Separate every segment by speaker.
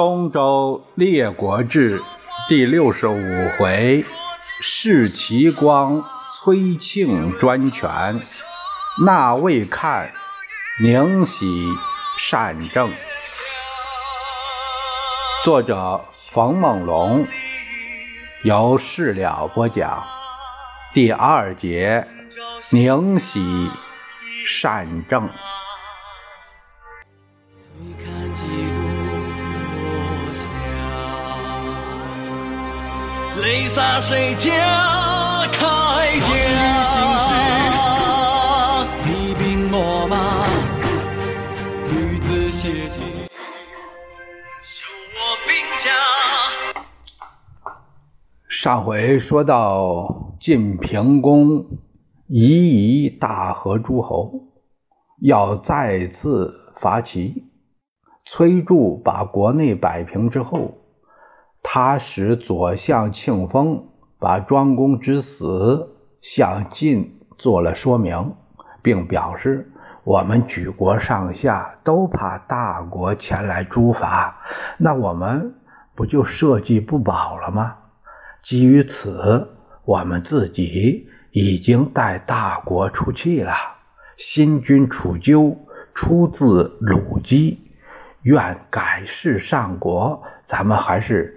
Speaker 1: 《东周列国志》第六十五回：世齐光、崔庆专权，纳未看，宁喜善政。作者：冯梦龙，由事了播讲。第二节：宁喜善政。泪洒谁家铠甲？厉兵秣马，女子写信，修我兵家。上回说到晋平公夷夷大和诸侯，要再次伐齐。崔杼把国内摆平之后。他使左相庆丰把庄公之死向晋做了说明，并表示我们举国上下都怕大国前来诛伐，那我们不就社稷不保了吗？基于此，我们自己已经带大国出气了。新君楚鸠出自鲁姬，愿改世上国，咱们还是。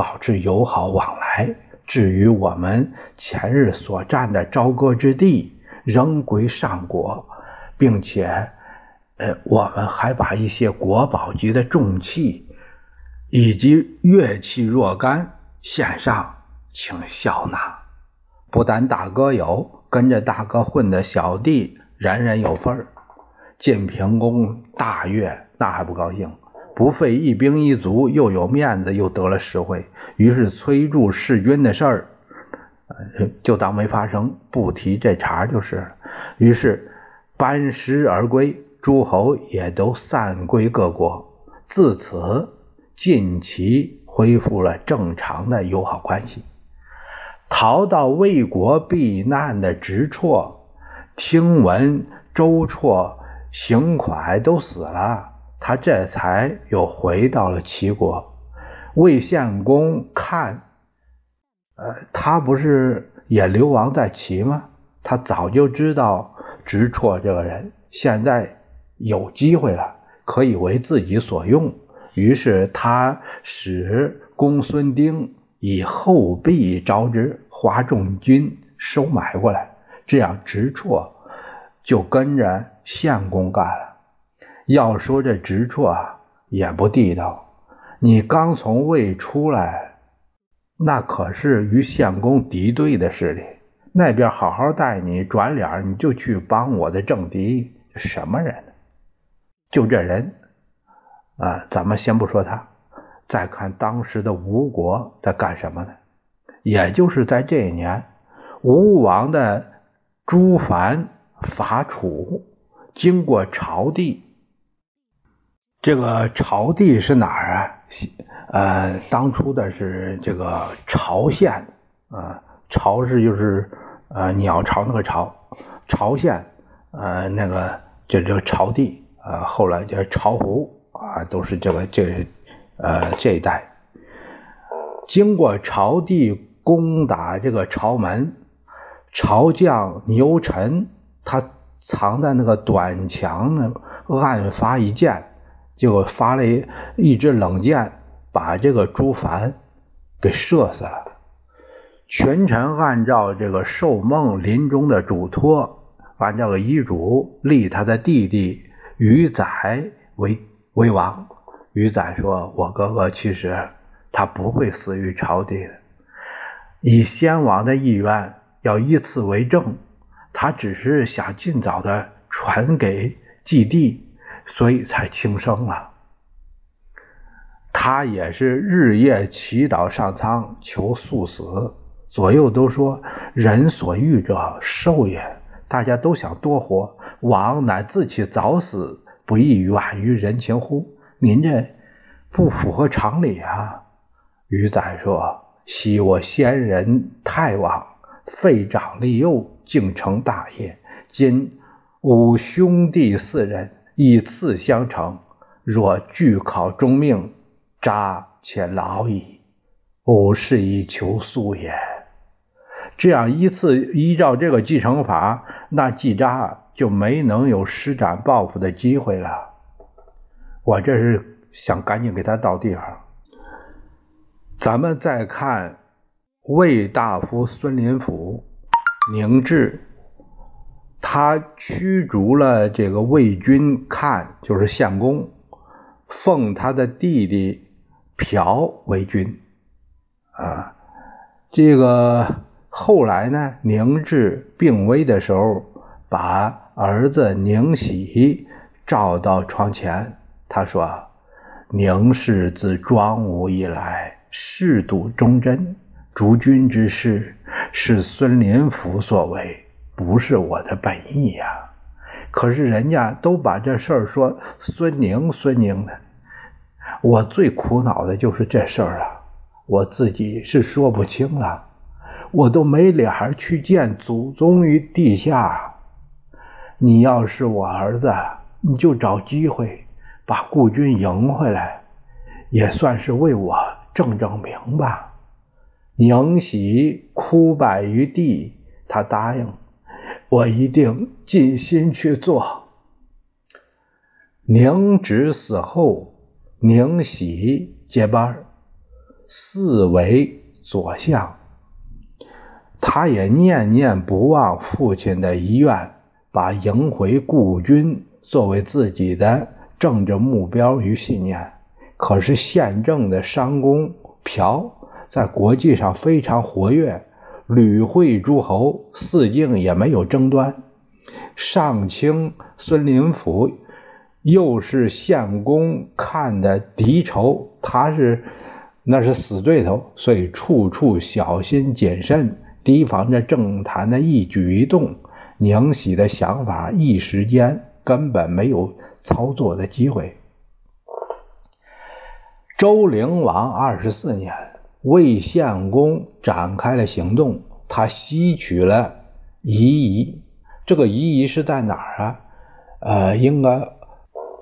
Speaker 1: 保持友好往来。至于我们前日所占的朝歌之地，仍归上国，并且，呃，我们还把一些国宝级的重器以及乐器若干献上，请笑纳。不但大哥有，跟着大哥混的小弟，人人有份儿。晋平公大悦，那还不高兴。不费一兵一卒，又有面子，又得了实惠。于是崔杼弑君的事儿，就当没发生，不提这茬就是了。于是班师而归，诸侯也都散归各国。自此，晋齐恢复了正常的友好关系。逃到魏国避难的直绰，听闻周绰、邢蒯都死了。他这才又回到了齐国。魏献公看，呃，他不是也流亡在齐吗？他早就知道直绰这个人，现在有机会了，可以为自己所用。于是他使公孙丁以后币招之，花重金收买过来，这样直绰就跟着献公干了。要说这直绰也不地道，你刚从魏出来，那可是与献公敌对的势力，那边好好待你，转脸你就去帮我的政敌，什么人？就这人啊！咱们先不说他，再看当时的吴国在干什么呢？也就是在这一年，吴王的朱凡伐楚，经过朝地。这个朝地是哪儿啊？呃，当初的是这个朝县啊，朝是就是呃鸟巢那个巢，朝县呃那个就叫朝地啊，后来叫巢湖啊，都是这个这呃这一带。经过朝地攻打这个朝门，朝将牛臣他藏在那个短墙那，暗发一箭。就发了一一支冷箭，把这个朱凡给射死了。群臣按照这个寿梦临终的嘱托，按照个遗嘱立他的弟弟于载为为王。于载说：“我哥哥其实他不会死于朝廷的，以先王的意愿要依次为政，他只是想尽早的传给继弟。”所以才轻生了。他也是日夜祈祷上苍，求速死。左右都说：“人所欲者，寿也。”大家都想多活，王乃自其早死，不亦远于人情乎？您这不符合常理啊！于载说：“昔我先人太往，废长立幼，竟成大业。今吾兄弟四人。”以次相成，若拒考终命，渣且劳矣，吾是以求速也。这样依次依照这个继承法，那季札就没能有施展抱负的机会了。我这是想赶紧给他到地方。咱们再看魏大夫孙林甫，宁志，他驱逐了这个魏军看，就是献公，奉他的弟弟朴为君，啊，这个后来呢，宁志病危的时候，把儿子宁喜召到床前，他说：“宁氏自庄武以来。”誓笃忠贞，逐君之事是孙林甫所为，不是我的本意呀。可是人家都把这事儿说孙宁、孙宁的，我最苦恼的就是这事儿了，我自己是说不清了，我都没脸儿去见祖宗于地下。你要是我儿子，你就找机会把顾军迎回来，也算是为我。正正名吧，宁喜哭拜于地，他答应，我一定尽心去做。宁直死后，宁喜接班，四为左相。他也念念不忘父亲的遗愿，把迎回故军作为自己的政治目标与信念。可是宪政的商公朴在国际上非常活跃，吕会诸侯，四境也没有争端。上卿孙林甫又是献公看的敌仇，他是那是死对头，所以处处小心谨慎，提防着政坛的一举一动。宁喜的想法一时间根本没有操作的机会。周灵王二十四年，魏献公展开了行动，他吸取了夷夷。这个夷夷是在哪儿啊？呃，应该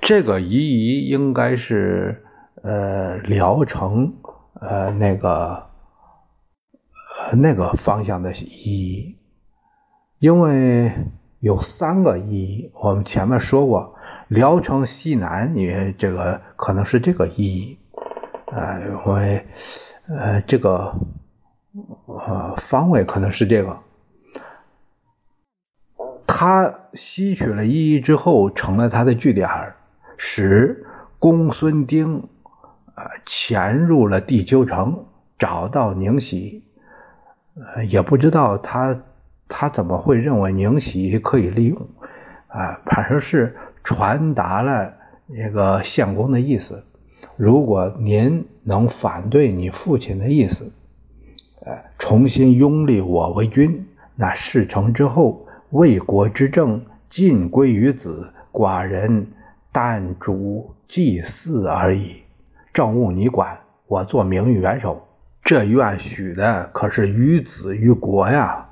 Speaker 1: 这个夷夷应该是呃聊城呃那个呃那个方向的夷夷，因为有三个夷，我们前面说过，聊城西南也这个可能是这个夷夷。呃，因为呃，这个呃方位可能是这个。他吸取了意义之后，成了他的据点，使公孙丁呃潜入了地丘城，找到宁喜。呃，也不知道他他怎么会认为宁喜可以利用啊？反正是传达了那个献公的意思。如果您能反对你父亲的意思，呃，重新拥立我为君，那事成之后，魏国之政尽归于子，寡人但主祭祀而已，政务你管，我做名誉元首。这愿许的可是于子于国呀。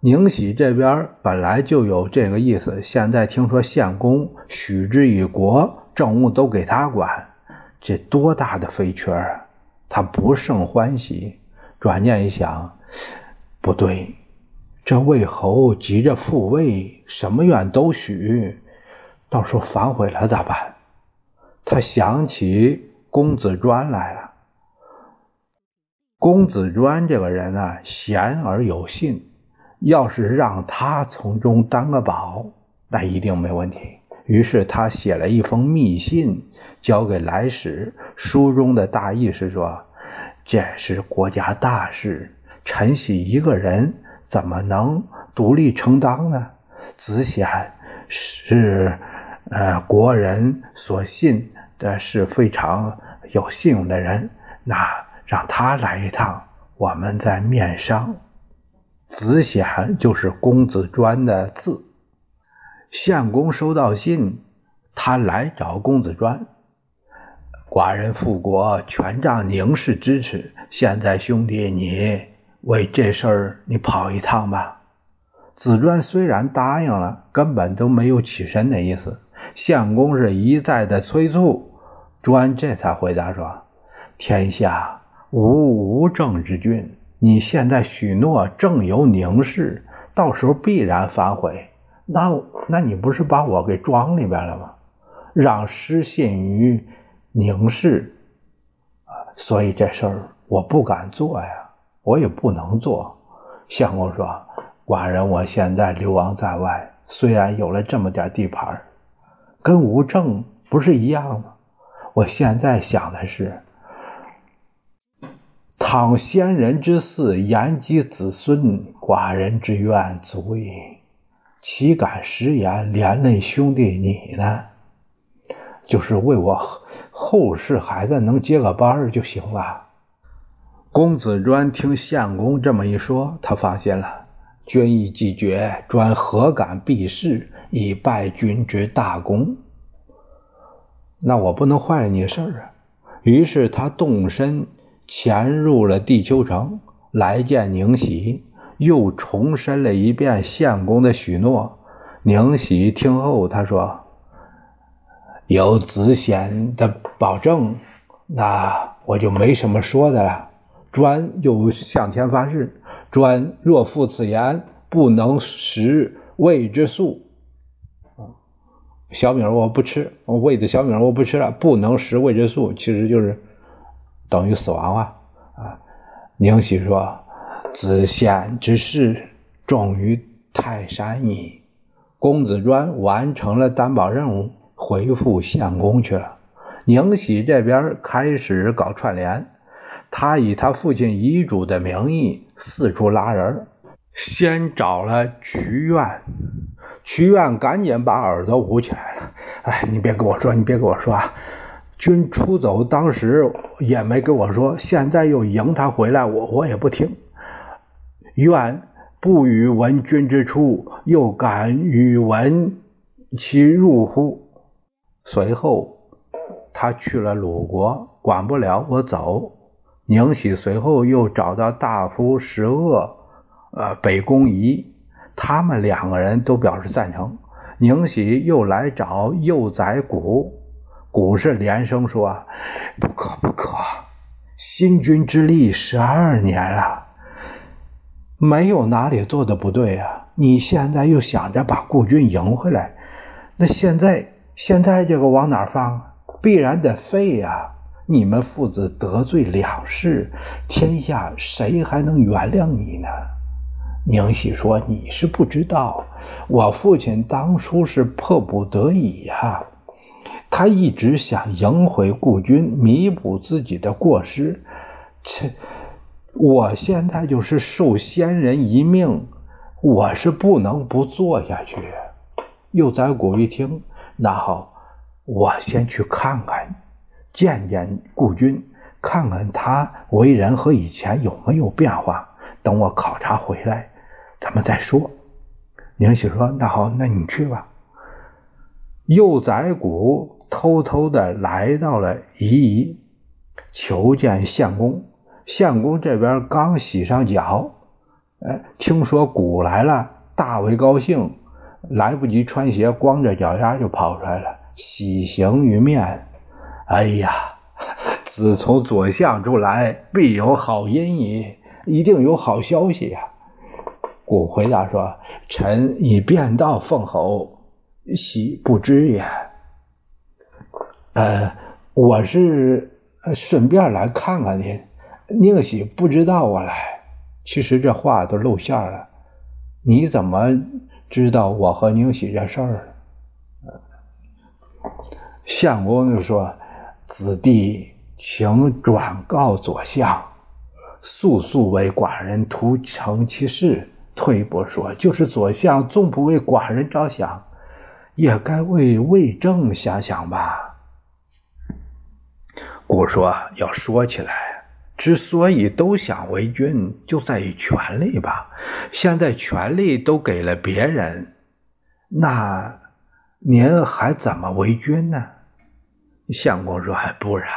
Speaker 1: 宁喜这边本来就有这个意思，现在听说献公许之以国，政务都给他管。这多大的飞缺啊！他不胜欢喜。转念一想，不对，这魏侯急着复位，什么愿都许，到时候反悔了咋办？他想起公子专来了。公子专这个人啊，贤而有信，要是让他从中当个宝，那一定没问题。于是他写了一封密信。交给来使，书中的大意是说，这是国家大事，陈喜一个人怎么能独立承担呢？子显是呃国人所信的，是非常有信用的人，那让他来一趟，我们再面商。子显就是公子专的字。相公收到信，他来找公子专。寡人复国，全仗宁氏支持。现在兄弟，你为这事儿，你跑一趟吧。子专虽然答应了，根本都没有起身的意思。相公是一再的催促，专这才回答说：“天下无无政之君，你现在许诺正由宁氏，到时候必然反悔。那那你不是把我给装里边了吗？让失信于凝视啊，所以这事儿我不敢做呀，我也不能做。相公说：“寡人我现在流亡在外，虽然有了这么点地盘，跟无政不是一样吗？我现在想的是，倘先人之嗣延及子孙，寡人之愿足矣。岂敢食言，连累兄弟你呢？就是为我后世孩子能接个班就行了。”公子专听相公这么一说，他放心了。君意既决，专何敢避世，以败君之大功？那我不能坏了你事儿啊！于是他动身潜入了地丘城，来见宁喜，又重申了一遍相公的许诺。宁喜听后，他说：“有子显的保证，那我就没什么说的了。”专又向天发誓：专若负此言，不能食味之素。小米我不吃，我喂的小米我不吃了，不能食未之素，其实就是等于死亡啊！啊，宁喜说：“子献之事重于泰山矣。”公子专完成了担保任务，回复相公去了。宁喜这边开始搞串联。他以他父亲遗嘱的名义四处拉人先找了曲院，曲院赶紧把耳朵捂起来了。哎，你别跟我说，你别跟我说啊！君出走当时也没跟我说，现在又迎他回来，我我也不听。愿不与闻君之出，又敢与闻其入乎？随后他去了鲁国，管不了我走。宁喜随后又找到大夫石恶，呃，北宫仪，他们两个人都表示赞成。宁喜又来找幼宰谷，谷是连声说：“不可不可！新君之立十二年了，没有哪里做的不对啊！你现在又想着把故军赢回来，那现在现在这个往哪放？必然得废呀！”你们父子得罪两世，天下谁还能原谅你呢？宁喜说：“你是不知道，我父亲当初是迫不得已呀，他一直想赢回故军，弥补自己的过失。切，我现在就是受先人一命，我是不能不做下去。”幼崽谷一听，那好，我先去看看。见见顾军，看看他为人和以前有没有变化。等我考察回来，咱们再说。宁喜说：“那好，那你去吧。”幼宰谷偷偷的来到了夷夷，求见相公。相公这边刚洗上脚，哎，听说谷来了，大为高兴，来不及穿鞋，光着脚丫就跑出来了，喜形于面。哎呀，自从左相出来，必有好音矣，一定有好消息呀！古回答说：“臣以便道奉侯，喜不知也。”呃，我是顺便来看看您，宁喜不知道我来。其实这话都露馅了，你怎么知道我和宁喜这事儿？相公就说。子弟请转告左相，速速为寡人图成其事。退一步说，就是左相纵不为寡人着想，也该为魏政想想吧。故说要说起来，之所以都想为君，就在于权力吧。现在权力都给了别人，那您还怎么为君呢？相公说：“还不然，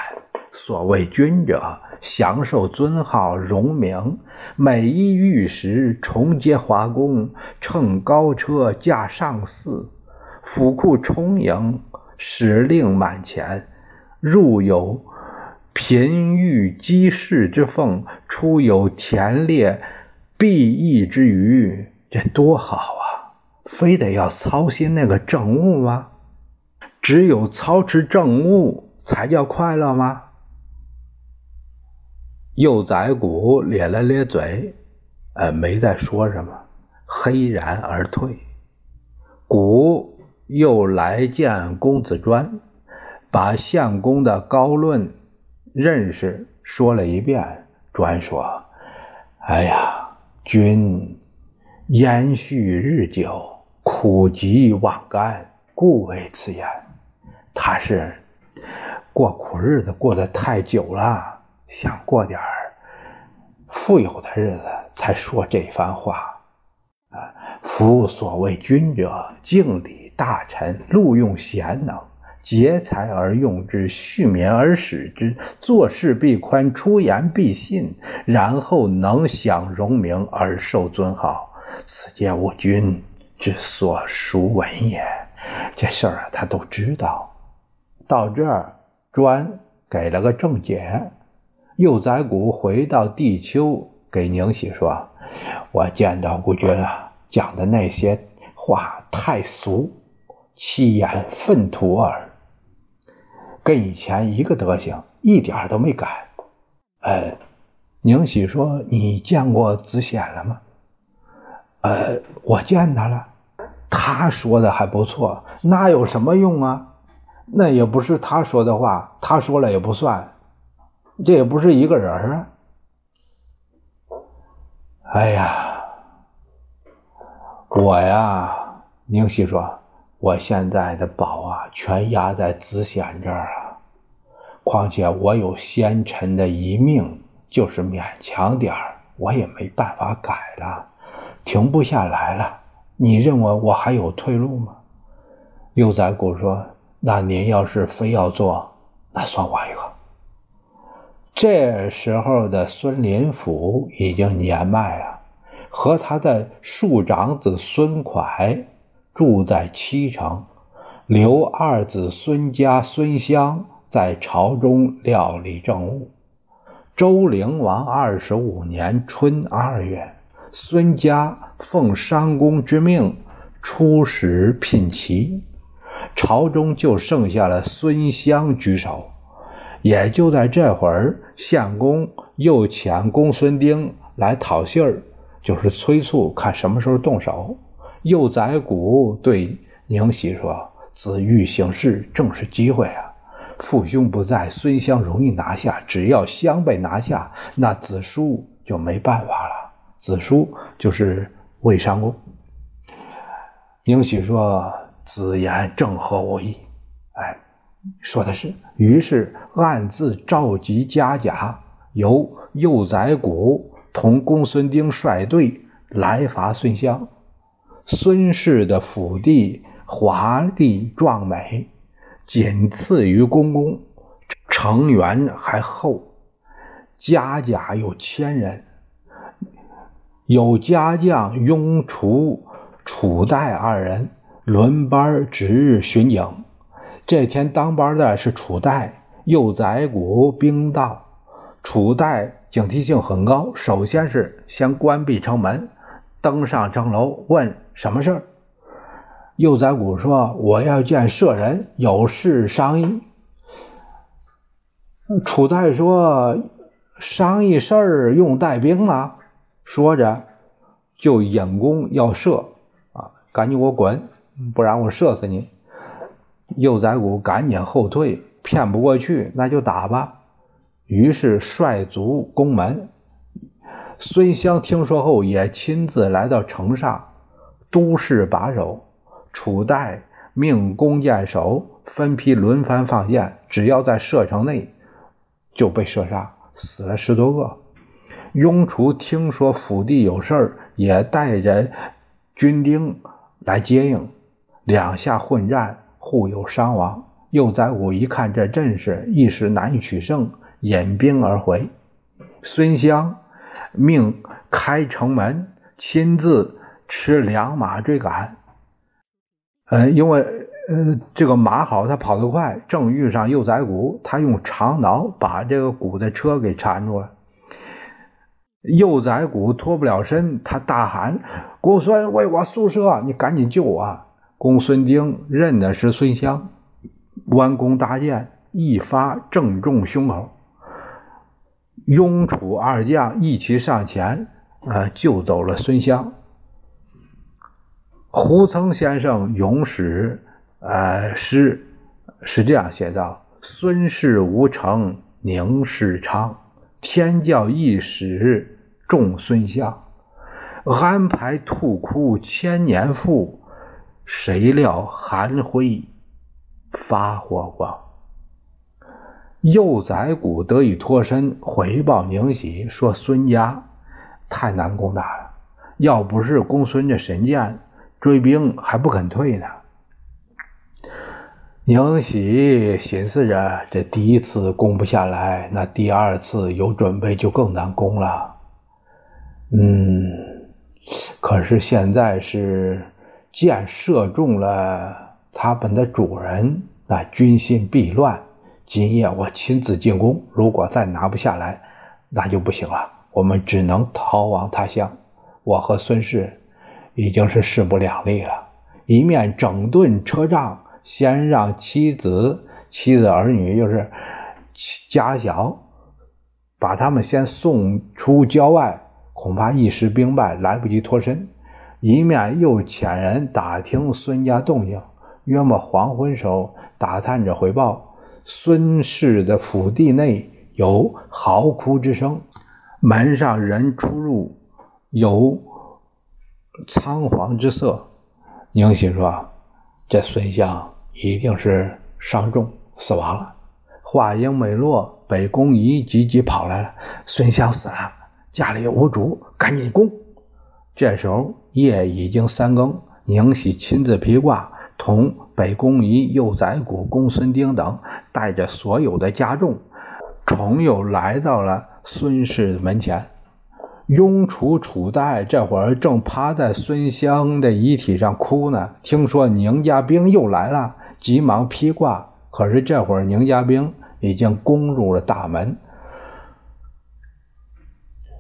Speaker 1: 所谓君者，享受尊号荣名，每一御食重接华宫，乘高车驾上寺，府库充盈，使令满钱，入有贫欲积士之奉，出有田猎必役之余，这多好啊！非得要操心那个政务吗？只有操持政务才叫快乐吗？幼宰谷咧了咧嘴，呃，没再说什么，黑然而退。谷又来见公子专，把相公的高论认识说了一遍。专说：“哎呀，君延续日久，苦极忘甘，故为此言。他是过苦日子过得太久了。”想过点儿富有的日子，才说这番话。啊，夫所谓君者，敬礼大臣，录用贤能，劫财而用之，恤民而使之，做事必宽，出言必信，然后能享荣名而受尊号。此皆吾君之所熟闻也。这事儿啊，他都知道。到这儿，专给了个正解。幼宰谷回到地丘，给宁喜说：“我见到吴君了，讲的那些话太俗，欺言粪土耳，跟以前一个德行，一点都没改。”呃，宁喜说：“你见过子显了吗？”“呃，我见他了，他说的还不错。那有什么用啊？那也不是他说的话，他说了也不算。”这也不是一个人啊！哎呀，我呀，宁喜说，我现在的宝啊，全压在子显这儿啊。况且我有先臣的遗命，就是勉强点儿，我也没办法改了，停不下来了。你认为我还有退路吗？幼宰谷说：“那您要是非要做，那算我一个。”这时候的孙林甫已经年迈了，和他的庶长子孙蒯住在七城，留二子孙家、孙襄在朝中料理政务。周灵王二十五年春二月，孙家奉商公之命出使聘齐，朝中就剩下了孙襄居首。也就在这会儿，相公又遣公孙丁来讨信儿，就是催促看什么时候动手。幼宰谷对宁喜说：“子欲行事，正是机会啊！父兄不在，孙襄容易拿下。只要襄被拿下，那子叔就没办法了。子叔就是魏商公。”宁许说：“子言正合我意。”哎。说的是，于是暗自召集家甲，由幼宰谷同公孙丁率队来伐孙襄。孙氏的府地华丽壮美，仅次于公公，城垣还厚，家甲有千人，有家将雍楚、楚代二人轮班值日巡警。这天当班的是楚代幼宰谷兵到，楚代警惕性很高，首先是先关闭城门，登上城楼问什么事儿。幼宰谷说：“我要见舍人，有事商议。”楚代说：“商议事儿用带兵吗？”说着就引弓要射，啊，赶紧给我滚，不然我射死你。幼宰谷赶紧后退，骗不过去，那就打吧。于是率卒攻门。孙襄听说后，也亲自来到城上，都市把守。楚代命弓箭手分批轮番放箭，只要在射程内，就被射杀，死了十多个。雍厨听说府地有事儿，也带着军丁来接应，两下混战。互有伤亡。右宰武一看这阵势，一时难以取胜，引兵而回。孙襄命开城门，亲自持良马追赶。呃，因为呃，这个马好，他跑得快，正遇上幼崽谷，他用长矛把这个谷的车给缠住了。幼崽谷脱不了身，他大喊：“公孙，为我宿舍，你赶紧救我！”公孙丁认的是孙香，弯弓搭箭，一发正中胸口。雍楚二将一起上前，呃，救走了孙香。胡曾先生咏史。呃，诗是这样写道：“孙氏无成，宁世昌。天教一时众孙相。安排兔窟千年富，谁料寒灰发火光。”幼崽谷得以脱身，回报宁喜说：“孙家太难攻打了，要不是公孙这神箭，追兵还不肯退呢。”宁喜寻思着，这第一次攻不下来，那第二次有准备就更难攻了。嗯，可是现在是箭射中了他们的主人，那军心必乱。今夜我亲自进攻，如果再拿不下来，那就不行了。我们只能逃亡他乡。我和孙氏已经是势不两立了，一面整顿车仗。先让妻子、妻子儿女，就是家小，把他们先送出郊外，恐怕一时兵败，来不及脱身。一面又遣人打听孙家动静，约莫黄昏时候，打探着回报，孙氏的府邸内有嚎哭之声，门上人出入有仓皇之色。宁喜说：“这孙相。”一定是伤重死亡了。话音未落，北宫仪急急跑来了：“孙湘死了，家里无主，赶紧攻！”这时候夜已经三更，宁喜亲自披挂，同北宫仪、幼宰谷、公孙丁等，带着所有的家众，重又来到了孙氏门前。雍楚楚代这会儿正趴在孙香的遗体上哭呢，听说宁家兵又来了。急忙披挂，可是这会儿宁家兵已经攻入了大门。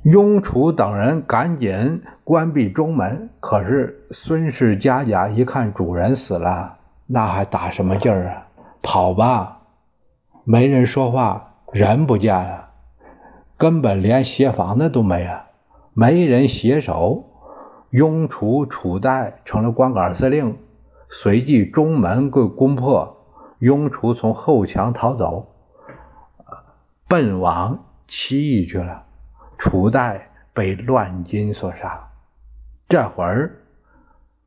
Speaker 1: 雍楚等人赶紧关闭中门，可是孙氏家家一看主人死了，那还打什么劲儿啊？跑吧！没人说话，人不见了，根本连协防的都没了，没人携手。雍楚楚代成了光杆司令。随即，中门被攻破，雍楚从后墙逃走，奔往齐邑去了。楚代被乱军所杀。这会儿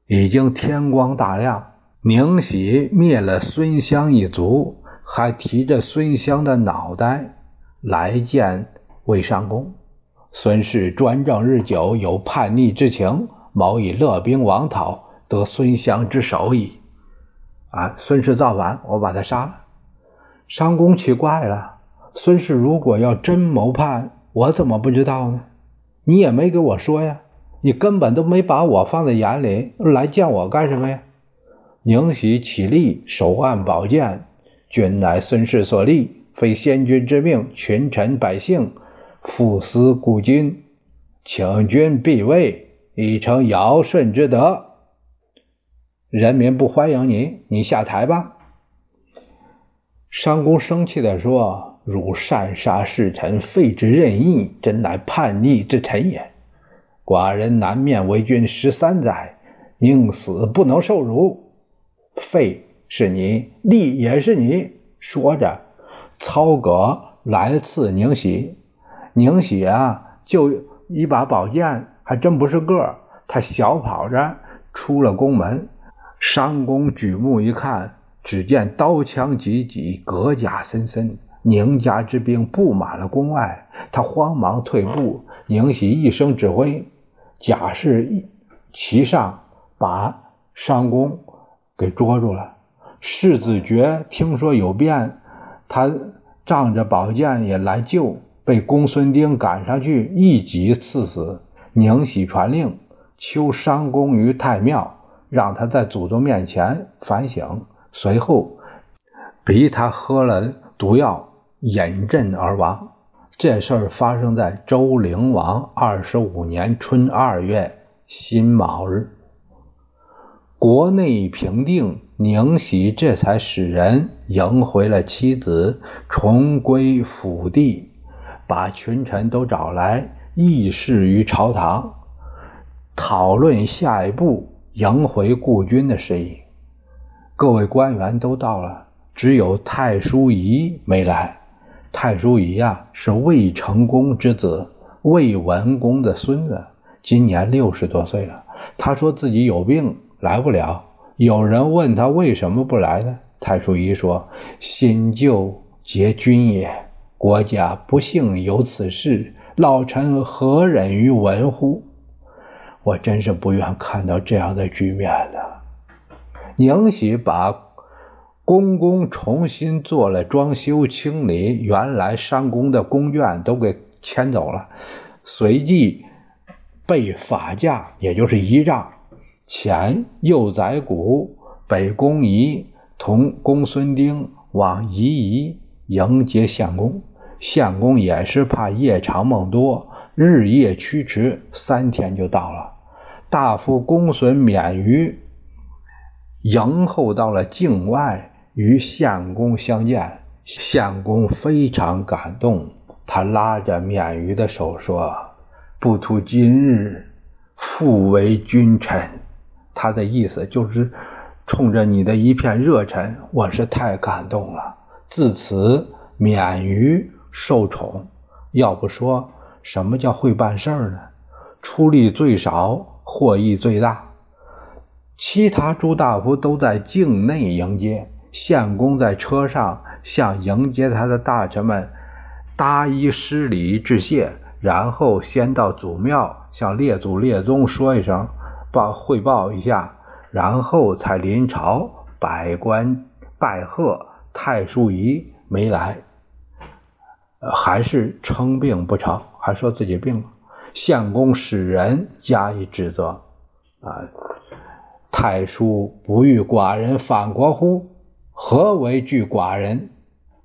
Speaker 1: 已经天光大亮，宁喜灭了孙湘一族，还提着孙湘的脑袋来见魏商公。孙氏专政日久，有叛逆之情，谋以勒兵王讨。得孙襄之首矣，啊！孙氏造反，我把他杀了。商公奇怪了：孙氏如果要真谋叛，我怎么不知道呢？你也没给我说呀，你根本都没把我放在眼里，来见我干什么呀？宁喜起立，手按宝剑：“君乃孙氏所立，非先君之命，群臣百姓复思故君，请君必位，以成尧舜之德。”人民不欢迎你，你下台吧。商公生气地说：“汝擅杀侍臣，废之任意，真乃叛逆之臣也。寡人南面为君十三载，宁死不能受辱。废是你，立也是你。”说着，操戈来刺宁喜。宁喜啊，就一把宝剑，还真不是个儿。他小跑着出了宫门。商公举目一看，只见刀枪戟戟，戈甲森森，宁家之兵布满了宫外。他慌忙退步。宁喜一声指挥，甲士齐上，把商公给捉住了。世子爵听说有变，他仗着宝剑也来救，被公孙丁赶上去一戟刺死。宁喜传令，求商公于太庙。让他在祖宗面前反省，随后逼他喝了毒药，饮鸩而亡。这事儿发生在周灵王二十五年春二月辛卯日。国内平定，宁喜这才使人迎回了妻子，重归府邸，把群臣都找来议事于朝堂，讨论下一步迎回故军的事宜。各位官员都到了，只有太叔仪没来。太叔仪呀，是魏成功之子，魏文公的孙子，今年六十多岁了。他说自己有病。来不了。有人问他为什么不来呢？太叔仪说：“新旧皆君也，国家不幸有此事，老臣何忍于闻乎？”我真是不愿看到这样的局面呢。宁喜把宫宫重新做了装修清理，原来商宫的宫眷都给迁走了，随即被法驾，也就是仪仗。前右宰谷、北宫仪同公孙丁往夷夷迎接相公，相公也是怕夜长梦多，日夜驱驰，三天就到了。大夫公孙免于迎候到了境外，与相公相见，相公非常感动，他拉着免于的手说：“不图今日复为君臣。”他的意思就是，冲着你的一片热忱，我是太感动了。自此免于受宠。要不说什么叫会办事儿呢？出力最少，获益最大。其他诸大夫都在境内迎接，相公在车上向迎接他的大臣们搭衣施礼致谢，然后先到祖庙向列祖列宗说一声。报汇报一下，然后才临朝百官拜贺。太叔仪没来，还是称病不成，还说自己病了。相公使人加以指责，啊，太叔不欲寡人反国乎？何为惧寡人？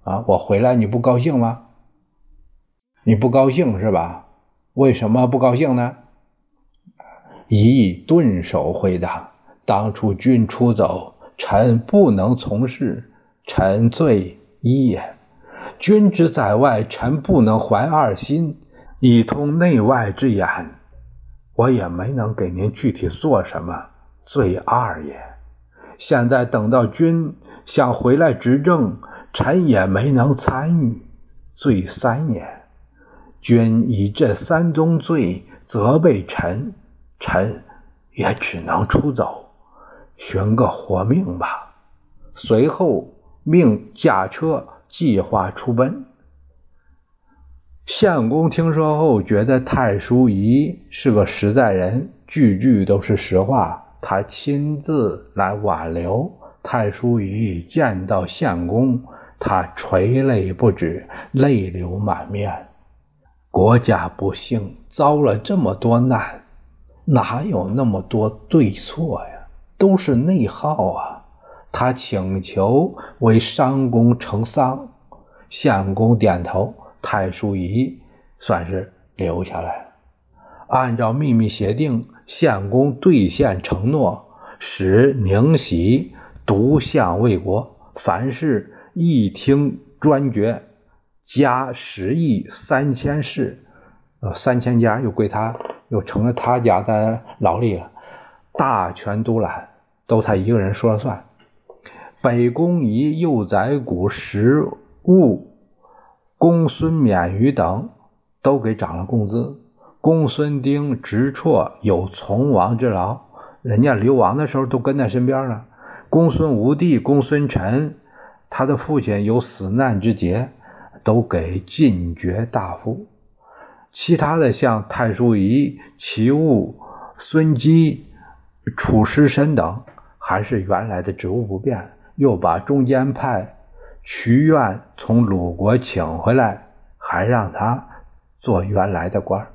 Speaker 1: 啊，我回来你不高兴吗？你不高兴是吧？为什么不高兴呢？宜顿首回答：“当初君出走，臣不能从事，臣罪一也。君之在外，臣不能怀二心，以通内外之言。我也没能给您具体做什么，罪二也。现在等到君想回来执政，臣也没能参与，罪三也。君以这三宗罪责备臣。”臣也只能出走，寻个活命吧。随后命驾车，计划出奔。相公听说后，觉得太叔仪是个实在人，句句都是实话。他亲自来挽留太叔仪。见到相公，他垂泪不止，泪流满面。国家不幸，遭了这么多难。哪有那么多对错呀？都是内耗啊！他请求为商公成丧，相公点头，太叔仪算是留下来了。按照秘密协定，相公兑现承诺，使宁喜独相魏国，凡事一听专决，加十亿三千士，呃，三千家又归他。又成了他家的劳力了，大权独揽，都他一个人说了算。北宫仪、右宰谷、石务、公孙免于等都给涨了工资。公孙丁直绰有从王之劳，人家流亡的时候都跟在身边了。公孙无弟、公孙臣，他的父亲有死难之节，都给进爵大夫。其他的像太叔仪、齐物、孙基、楚师申等，还是原来的职务不变。又把中间派瞿愿从鲁国请回来，还让他做原来的官。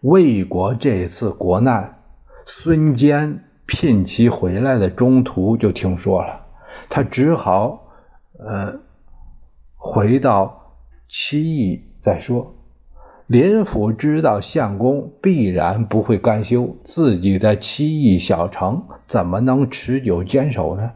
Speaker 1: 魏国这次国难，孙坚聘其回来的中途就听说了，他只好呃回到七邑再说。林甫知道相公必然不会甘休，自己的七邑小城怎么能持久坚守呢？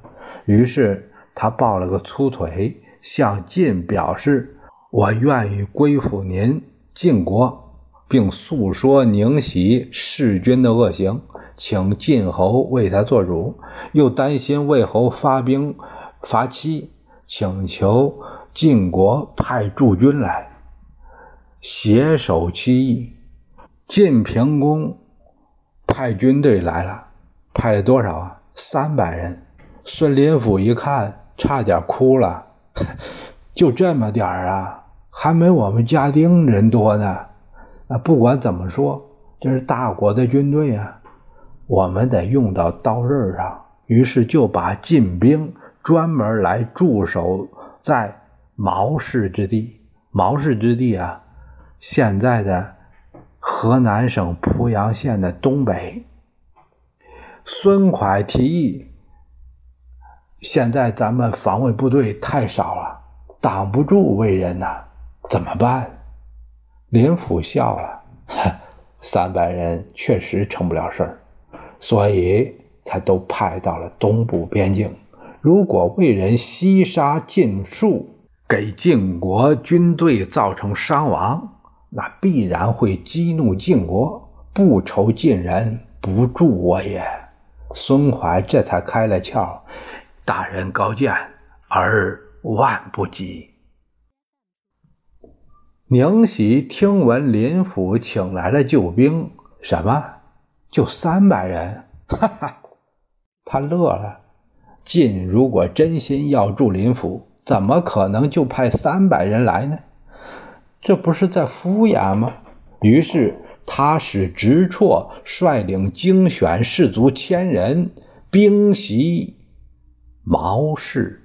Speaker 1: 于是他抱了个粗腿，向晋表示：“我愿意归附您晋国，并诉说宁喜弑君的恶行，请晋侯为他做主。又担心魏侯发兵伐齐，请求晋国派驻军来。”携手七义，晋平公派军队来了，派了多少啊？三百人。孙林甫一看，差点哭了。就这么点儿啊，还没我们家丁人多呢。啊，不管怎么说，这是大国的军队啊，我们得用到刀刃上。于是就把禁兵专门来驻守在毛氏之地。毛氏之地啊。现在的河南省濮阳县的东北，孙蒯提议：现在咱们防卫部队太少了，挡不住魏人呐，怎么办？林甫笑了：“三百人确实成不了事儿，所以才都派到了东部边境。如果魏人西杀晋数，给晋国军队造成伤亡。”那必然会激怒晋国，不愁晋人不助我也。孙怀这才开了窍，大人高见，儿万不及。宁喜听闻林府请来了救兵，什么？就三百人？哈哈，他乐了。晋如果真心要助林府，怎么可能就派三百人来呢？这不是在敷衍吗？于是他使直绰率领精选士卒千人兵袭毛氏。